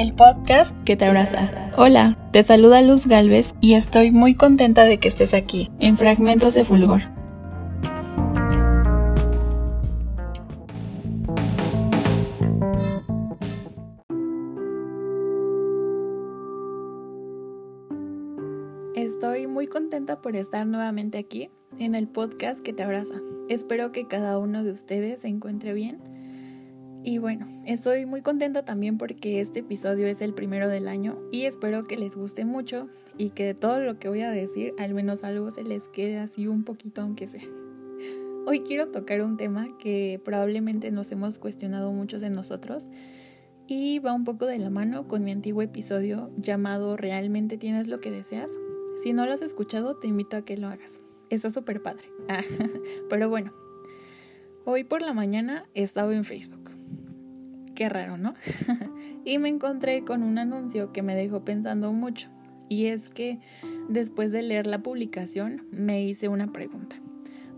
el podcast que te abraza. Hola, te saluda Luz Galvez y estoy muy contenta de que estés aquí, en Fragmentos de Fulgor. Estoy muy contenta por estar nuevamente aquí en el podcast que te abraza. Espero que cada uno de ustedes se encuentre bien y bueno, estoy muy contenta también porque este episodio es el primero del año y espero que les guste mucho y que de todo lo que voy a decir al menos algo se les quede así un poquito aunque sea. Hoy quiero tocar un tema que probablemente nos hemos cuestionado muchos de nosotros y va un poco de la mano con mi antiguo episodio llamado ¿Realmente tienes lo que deseas? Si no lo has escuchado, te invito a que lo hagas. Está súper padre. pero bueno, hoy por la mañana he estado en Facebook Qué raro, ¿no? y me encontré con un anuncio que me dejó pensando mucho. Y es que después de leer la publicación me hice una pregunta.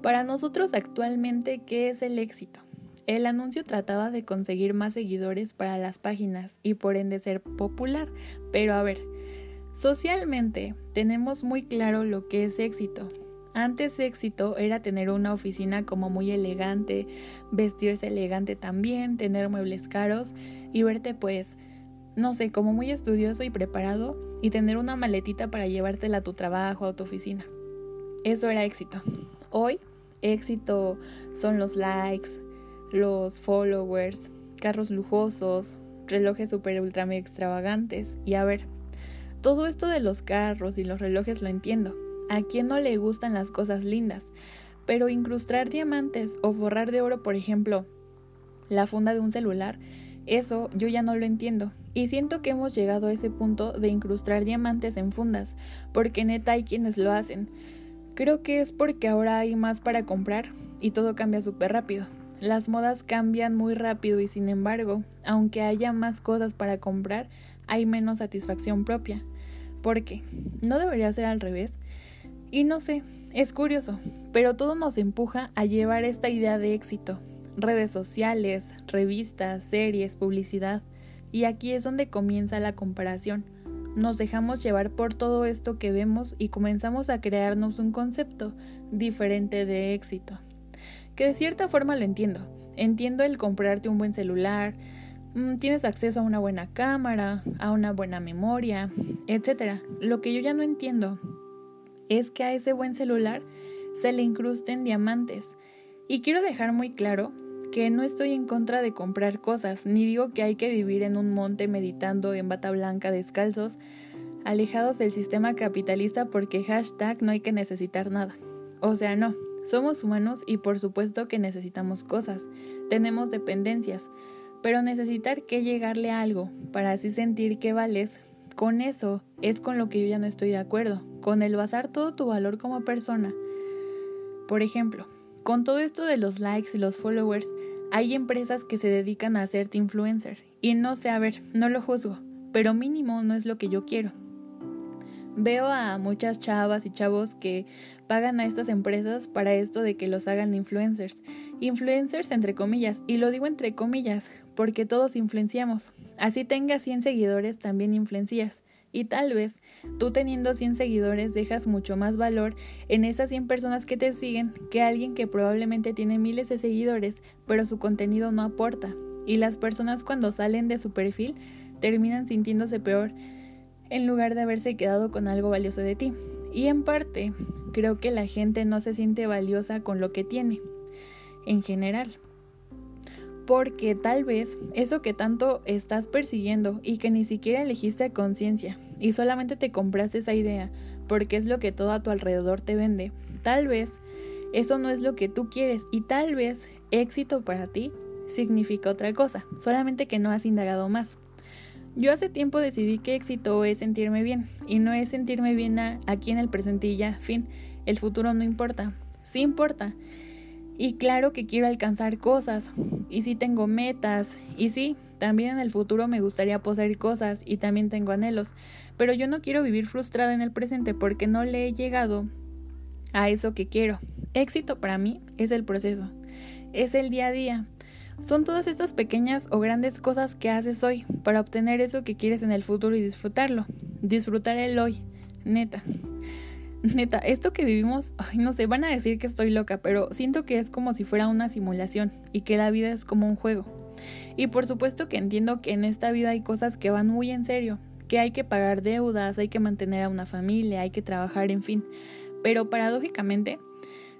Para nosotros actualmente, ¿qué es el éxito? El anuncio trataba de conseguir más seguidores para las páginas y por ende ser popular. Pero a ver, socialmente tenemos muy claro lo que es éxito. Antes éxito era tener una oficina como muy elegante, vestirse elegante también, tener muebles caros y verte pues, no sé, como muy estudioso y preparado y tener una maletita para llevártela a tu trabajo a tu oficina. Eso era éxito. Hoy, éxito son los likes, los followers, carros lujosos, relojes super ultra extravagantes y a ver, todo esto de los carros y los relojes lo entiendo ¿A quién no le gustan las cosas lindas? Pero incrustar diamantes o forrar de oro, por ejemplo, la funda de un celular, eso yo ya no lo entiendo. Y siento que hemos llegado a ese punto de incrustar diamantes en fundas, porque neta hay quienes lo hacen. Creo que es porque ahora hay más para comprar y todo cambia súper rápido. Las modas cambian muy rápido y sin embargo, aunque haya más cosas para comprar, hay menos satisfacción propia. ¿Por qué? ¿No debería ser al revés? Y no sé, es curioso, pero todo nos empuja a llevar esta idea de éxito. Redes sociales, revistas, series, publicidad. Y aquí es donde comienza la comparación. Nos dejamos llevar por todo esto que vemos y comenzamos a crearnos un concepto diferente de éxito. Que de cierta forma lo entiendo. Entiendo el comprarte un buen celular, mm, tienes acceso a una buena cámara, a una buena memoria, etc. Lo que yo ya no entiendo es que a ese buen celular se le incrusten diamantes. Y quiero dejar muy claro que no estoy en contra de comprar cosas, ni digo que hay que vivir en un monte meditando en bata blanca descalzos, alejados del sistema capitalista porque hashtag no hay que necesitar nada. O sea, no, somos humanos y por supuesto que necesitamos cosas, tenemos dependencias, pero necesitar que llegarle a algo para así sentir que vales con eso es con lo que yo ya no estoy de acuerdo, con el basar todo tu valor como persona. Por ejemplo, con todo esto de los likes y los followers, hay empresas que se dedican a hacerte influencer. Y no sé, a ver, no lo juzgo, pero mínimo no es lo que yo quiero. Veo a muchas chavas y chavos que pagan a estas empresas para esto de que los hagan influencers. Influencers entre comillas, y lo digo entre comillas, porque todos influenciamos. Así tengas 100 seguidores, también influencias. Y tal vez tú teniendo 100 seguidores dejas mucho más valor en esas 100 personas que te siguen que alguien que probablemente tiene miles de seguidores, pero su contenido no aporta. Y las personas cuando salen de su perfil terminan sintiéndose peor en lugar de haberse quedado con algo valioso de ti. Y en parte, creo que la gente no se siente valiosa con lo que tiene, en general. Porque tal vez eso que tanto estás persiguiendo y que ni siquiera elegiste a conciencia y solamente te compraste esa idea porque es lo que todo a tu alrededor te vende, tal vez eso no es lo que tú quieres y tal vez éxito para ti significa otra cosa, solamente que no has indagado más. Yo hace tiempo decidí que éxito es sentirme bien y no es sentirme bien aquí en el presente y ya, fin, el futuro no importa, sí importa. Y claro que quiero alcanzar cosas y sí tengo metas y sí, también en el futuro me gustaría poseer cosas y también tengo anhelos, pero yo no quiero vivir frustrada en el presente porque no le he llegado a eso que quiero. Éxito para mí es el proceso, es el día a día. Son todas estas pequeñas o grandes cosas que haces hoy para obtener eso que quieres en el futuro y disfrutarlo. Disfrutar el hoy, neta. Neta, esto que vivimos, ay, no sé, van a decir que estoy loca, pero siento que es como si fuera una simulación y que la vida es como un juego. Y por supuesto que entiendo que en esta vida hay cosas que van muy en serio, que hay que pagar deudas, hay que mantener a una familia, hay que trabajar, en fin. Pero paradójicamente,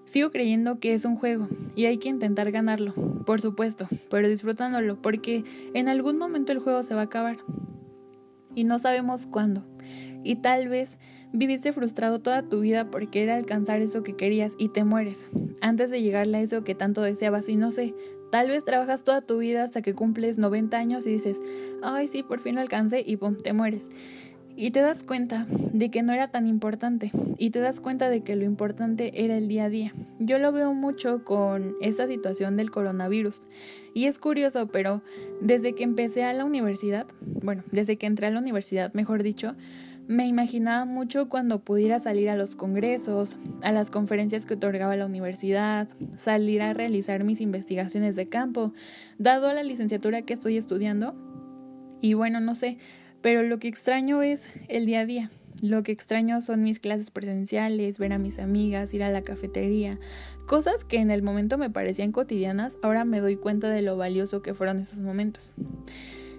sigo creyendo que es un juego y hay que intentar ganarlo, por supuesto, pero disfrutándolo, porque en algún momento el juego se va a acabar. Y no sabemos cuándo. Y tal vez Viviste frustrado toda tu vida por querer alcanzar eso que querías y te mueres, antes de llegarle a eso que tanto deseabas y no sé, tal vez trabajas toda tu vida hasta que cumples 90 años y dices, ay sí, por fin lo alcancé y pum, te mueres. Y te das cuenta de que no era tan importante y te das cuenta de que lo importante era el día a día. Yo lo veo mucho con esta situación del coronavirus. Y es curioso, pero desde que empecé a la universidad, bueno, desde que entré a la universidad, mejor dicho, me imaginaba mucho cuando pudiera salir a los congresos, a las conferencias que otorgaba la universidad, salir a realizar mis investigaciones de campo, dado la licenciatura que estoy estudiando. Y bueno, no sé, pero lo que extraño es el día a día. Lo que extraño son mis clases presenciales, ver a mis amigas, ir a la cafetería, cosas que en el momento me parecían cotidianas, ahora me doy cuenta de lo valioso que fueron esos momentos.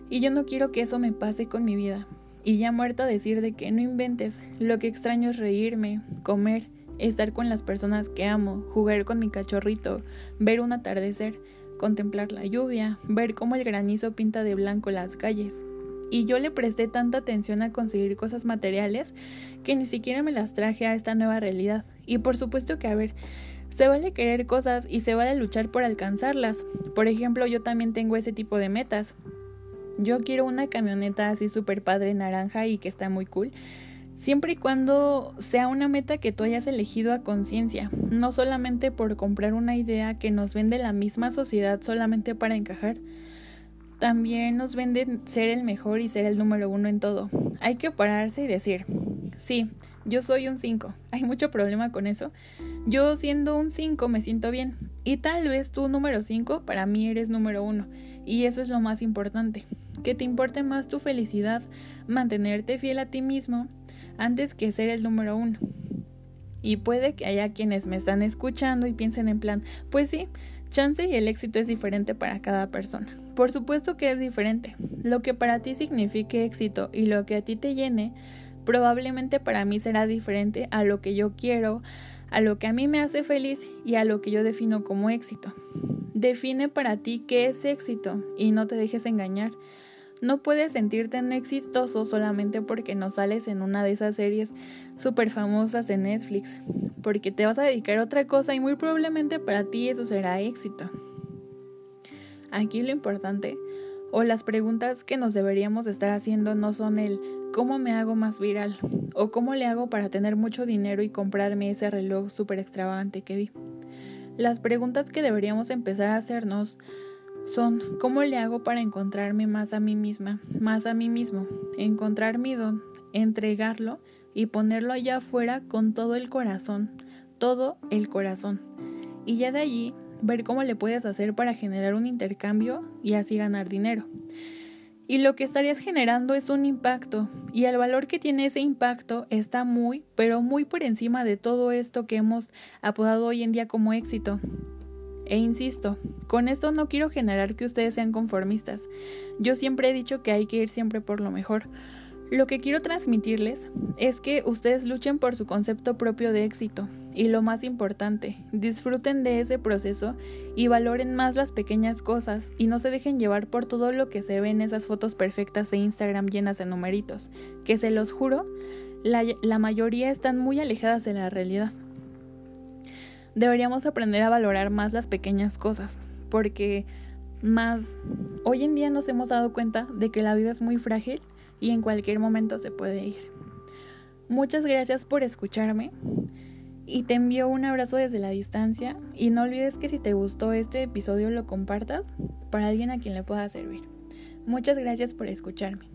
Y yo no quiero que eso me pase con mi vida y ya muerta decir de que no inventes, lo que extraño es reírme, comer, estar con las personas que amo, jugar con mi cachorrito, ver un atardecer, contemplar la lluvia, ver cómo el granizo pinta de blanco las calles. Y yo le presté tanta atención a conseguir cosas materiales que ni siquiera me las traje a esta nueva realidad. Y por supuesto que, a ver, se vale querer cosas y se vale luchar por alcanzarlas. Por ejemplo, yo también tengo ese tipo de metas. Yo quiero una camioneta así súper padre naranja y que está muy cool. Siempre y cuando sea una meta que tú hayas elegido a conciencia, no solamente por comprar una idea que nos vende la misma sociedad solamente para encajar. También nos venden ser el mejor y ser el número uno en todo. Hay que pararse y decir, sí, yo soy un 5. Hay mucho problema con eso. Yo siendo un 5 me siento bien. Y tal vez tú número 5 para mí eres número uno. Y eso es lo más importante que te importe más tu felicidad, mantenerte fiel a ti mismo, antes que ser el número uno. Y puede que haya quienes me están escuchando y piensen en plan, pues sí, chance y el éxito es diferente para cada persona. Por supuesto que es diferente. Lo que para ti signifique éxito y lo que a ti te llene, probablemente para mí será diferente a lo que yo quiero, a lo que a mí me hace feliz y a lo que yo defino como éxito. Define para ti qué es éxito y no te dejes engañar. No puedes sentirte tan exitoso solamente porque no sales en una de esas series súper famosas de Netflix, porque te vas a dedicar a otra cosa y muy probablemente para ti eso será éxito. Aquí lo importante o las preguntas que nos deberíamos estar haciendo no son el ¿cómo me hago más viral? o ¿cómo le hago para tener mucho dinero y comprarme ese reloj súper extravagante que vi? Las preguntas que deberíamos empezar a hacernos son cómo le hago para encontrarme más a mí misma, más a mí mismo, encontrar mi don, entregarlo y ponerlo allá afuera con todo el corazón, todo el corazón. Y ya de allí ver cómo le puedes hacer para generar un intercambio y así ganar dinero. Y lo que estarías generando es un impacto, y el valor que tiene ese impacto está muy, pero muy por encima de todo esto que hemos apodado hoy en día como éxito. E insisto, con esto no quiero generar que ustedes sean conformistas. Yo siempre he dicho que hay que ir siempre por lo mejor. Lo que quiero transmitirles es que ustedes luchen por su concepto propio de éxito. Y lo más importante, disfruten de ese proceso y valoren más las pequeñas cosas y no se dejen llevar por todo lo que se ve en esas fotos perfectas de Instagram llenas de numeritos, que se los juro, la, la mayoría están muy alejadas de la realidad deberíamos aprender a valorar más las pequeñas cosas, porque más hoy en día nos hemos dado cuenta de que la vida es muy frágil y en cualquier momento se puede ir. Muchas gracias por escucharme y te envío un abrazo desde la distancia y no olvides que si te gustó este episodio lo compartas para alguien a quien le pueda servir. Muchas gracias por escucharme.